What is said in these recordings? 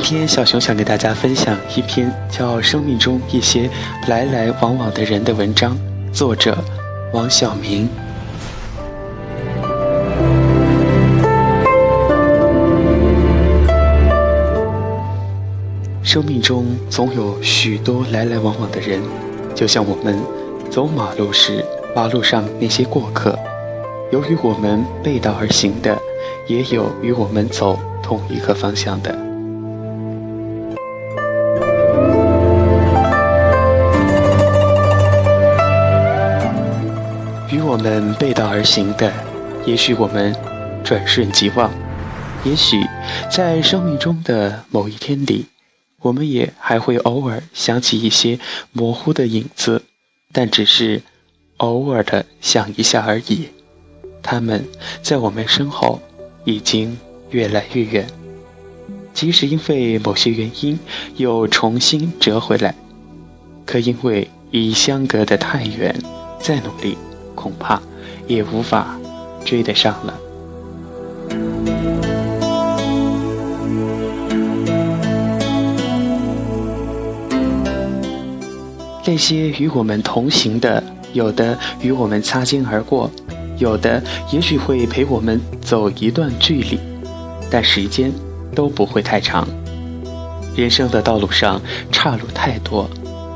今天小熊想给大家分享一篇叫《生命中一些来来往往的人》的文章，作者王晓明。生命中总有许多来来往往的人，就像我们走马路时，马路上那些过客，由于我们背道而行的，也有与我们走同一个方向的。与我们背道而行的，也许我们转瞬即忘，也许在生命中的某一天里。我们也还会偶尔想起一些模糊的影子，但只是偶尔的想一下而已。他们在我们身后已经越来越远，即使因为某些原因又重新折回来，可因为已相隔得太远，再努力恐怕也无法追得上了。那些与我们同行的，有的与我们擦肩而过，有的也许会陪我们走一段距离，但时间都不会太长。人生的道路上岔路太多，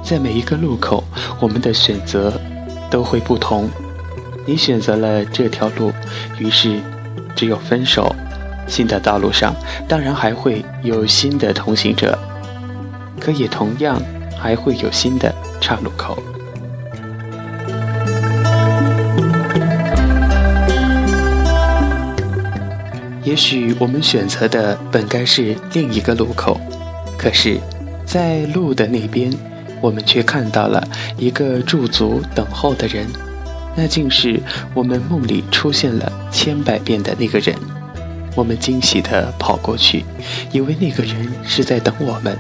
在每一个路口，我们的选择都会不同。你选择了这条路，于是只有分手。新的道路上，当然还会有新的同行者，可也同样还会有新的。岔路口，也许我们选择的本该是另一个路口，可是，在路的那边，我们却看到了一个驻足等候的人，那竟是我们梦里出现了千百遍的那个人。我们惊喜地跑过去，以为那个人是在等我们，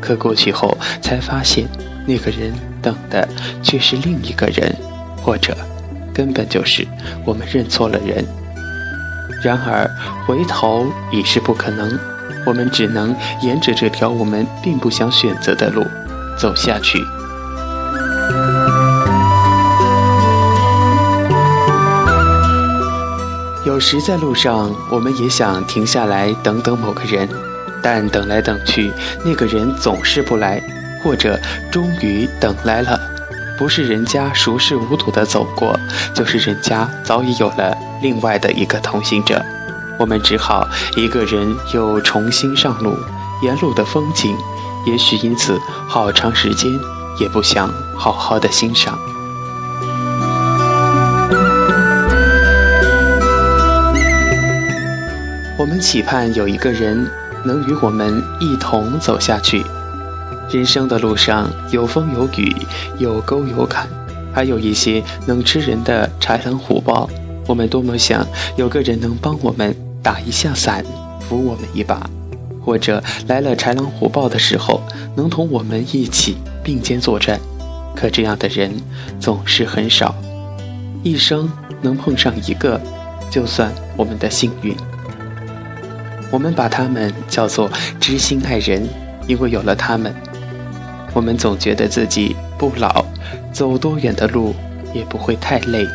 可过去后才发现。那个人等的却是另一个人，或者根本就是我们认错了人。然而回头已是不可能，我们只能沿着这条我们并不想选择的路走下去。有时在路上，我们也想停下来等等某个人，但等来等去，那个人总是不来。或者终于等来了，不是人家熟视无睹地走过，就是人家早已有了另外的一个同行者，我们只好一个人又重新上路。沿路的风景，也许因此好长时间也不想好好的欣赏。我们期盼有一个人能与我们一同走下去。人生的路上有风有雨，有沟有坎，还有一些能吃人的豺狼虎豹。我们多么想有个人能帮我们打一下伞，扶我们一把，或者来了豺狼虎豹的时候，能同我们一起并肩作战。可这样的人总是很少，一生能碰上一个，就算我们的幸运。我们把他们叫做知心爱人，因为有了他们。我们总觉得自己不老，走多远的路也不会太累。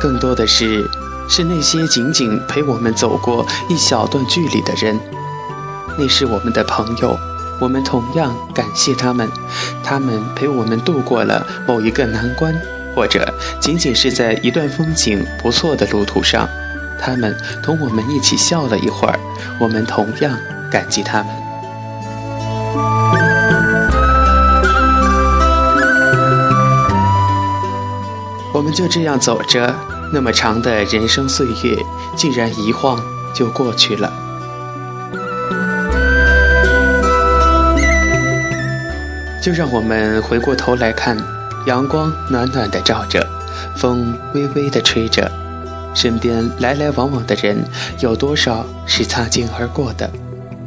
更多的是，是那些仅仅陪我们走过一小段距离的人，那是我们的朋友，我们同样感谢他们，他们陪我们度过了某一个难关，或者仅仅是在一段风景不错的路途上。他们同我们一起笑了一会儿，我们同样感激他们。我们就这样走着，那么长的人生岁月，竟然一晃就过去了。就让我们回过头来看，阳光暖暖的照着，风微微的吹着。身边来来往往的人，有多少是擦肩而过的，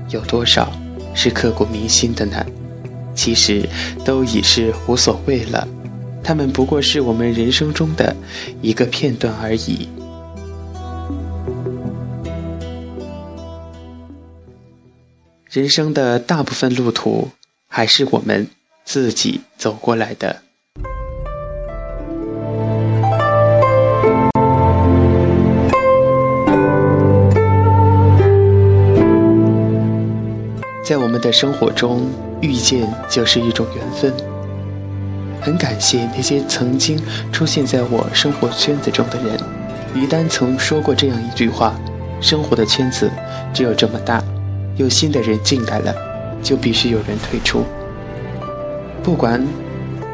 有多少是刻骨铭心的呢？其实都已是无所谓了。他们不过是我们人生中的一个片段而已。人生的大部分路途，还是我们自己走过来的。在我们的生活中，遇见就是一种缘分。很感谢那些曾经出现在我生活圈子中的人。于丹曾说过这样一句话：“生活的圈子只有这么大，有新的人进来了，就必须有人退出。不管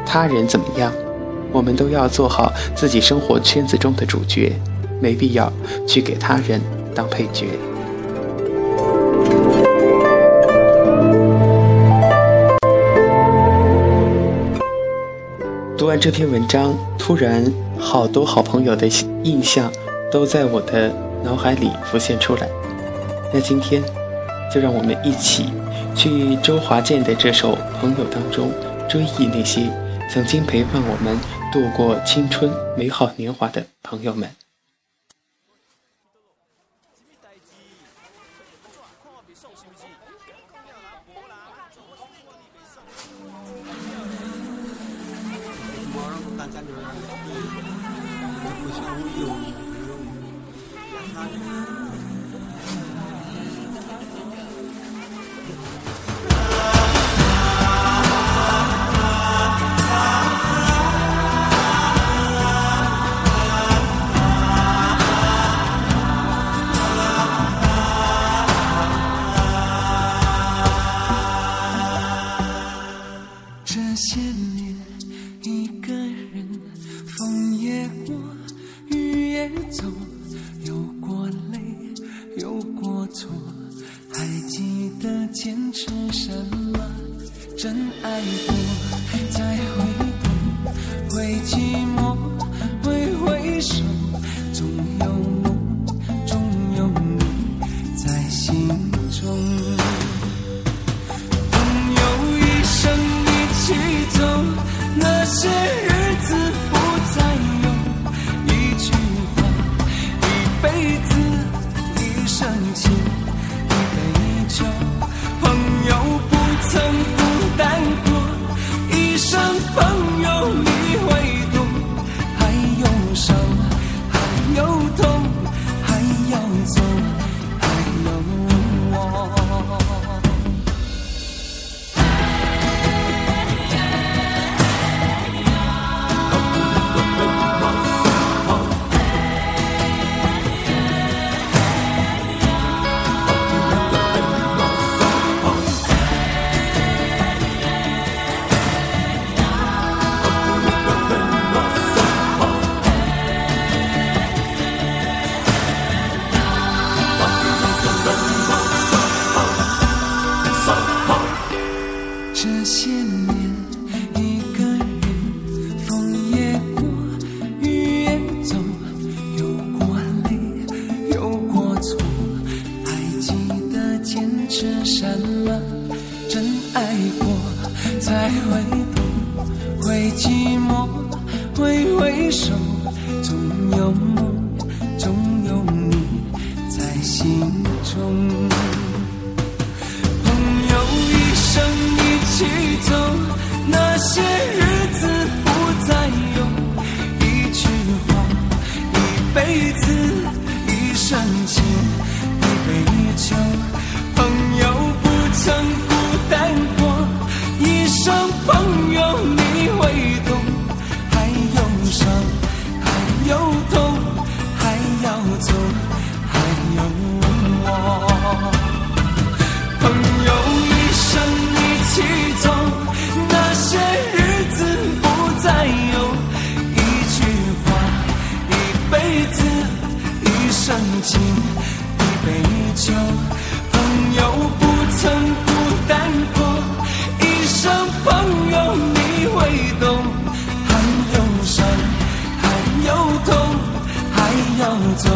他人怎么样，我们都要做好自己生活圈子中的主角，没必要去给他人当配角。”读完这篇文章，突然好多好朋友的印象都在我的脑海里浮现出来。那今天，就让我们一起去周华健的这首《朋友》当中追忆那些曾经陪伴我们度过青春美好年华的朋友们。有过泪，有过错，还记得坚持什么？真爱过，再回不会去。这些年，一个人，风也过，雨也走，有过泪，有过错，还记得，坚持什么？真爱过，才会懂，会寂寞，挥挥手。走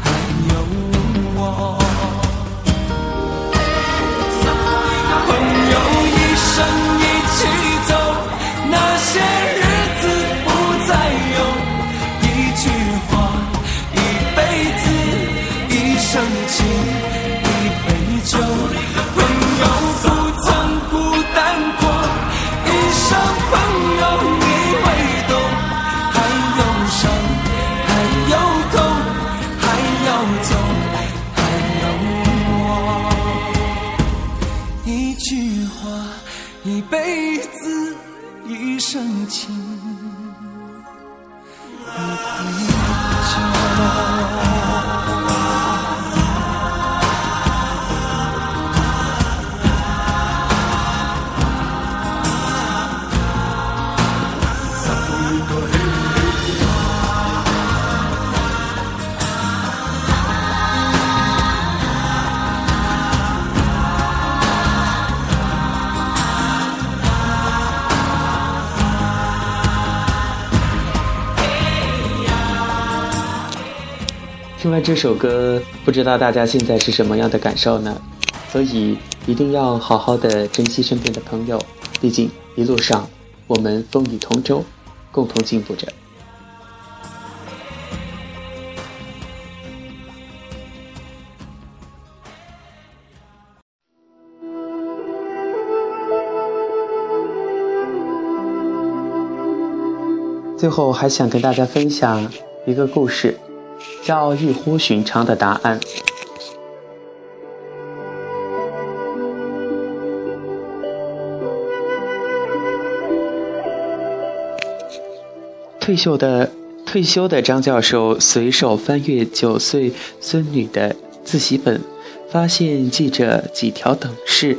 还有我。听完这首歌，不知道大家现在是什么样的感受呢？所以一定要好好的珍惜身边的朋友，毕竟一路上我们风雨同舟，共同进步着。最后还想跟大家分享一个故事。叫异乎寻常的答案。退休的退休的张教授随手翻阅九岁孙女的自习本，发现记着几条等式：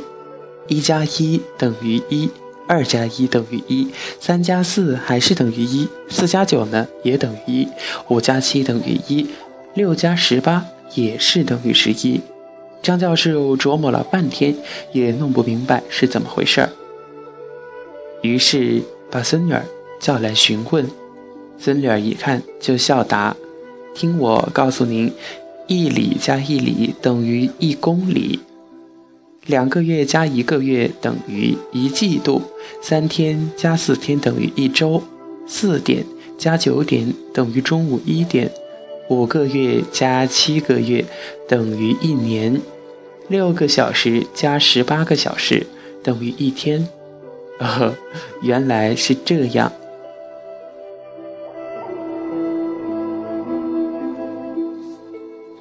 一加一等于一，二加一等于一，三加四还是等于一，四加九呢也等于一，五加七等于一。六加十八也是等于十一，张教授琢磨了半天，也弄不明白是怎么回事儿。于是把孙女儿叫来询问，孙女儿一看就笑答：“听我告诉您，一里加一里等于一公里，两个月加一个月等于一季度，三天加四天等于一周，四点加九点等于中午一点。”五个月加七个月等于一年，六个小时加十八个小时等于一天。哦，原来是这样。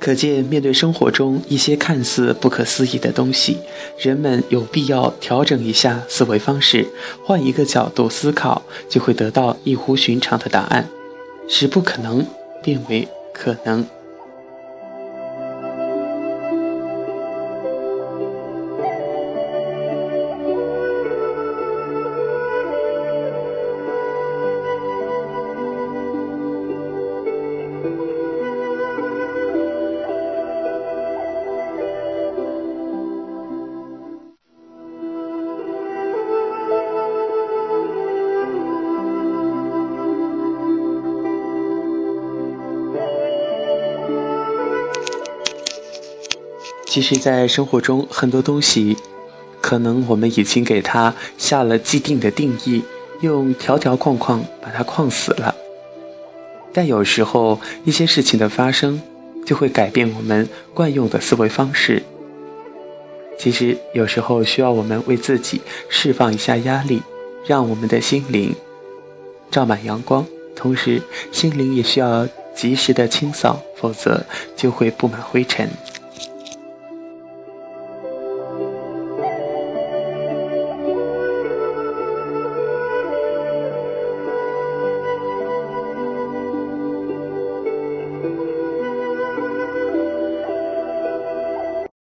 可见，面对生活中一些看似不可思议的东西，人们有必要调整一下思维方式，换一个角度思考，就会得到异乎寻常的答案，使不可能变为。可能。其实，在生活中，很多东西，可能我们已经给它下了既定的定义，用条条框框把它框死了。但有时候，一些事情的发生，就会改变我们惯用的思维方式。其实，有时候需要我们为自己释放一下压力，让我们的心灵照满阳光，同时心灵也需要及时的清扫，否则就会布满灰尘。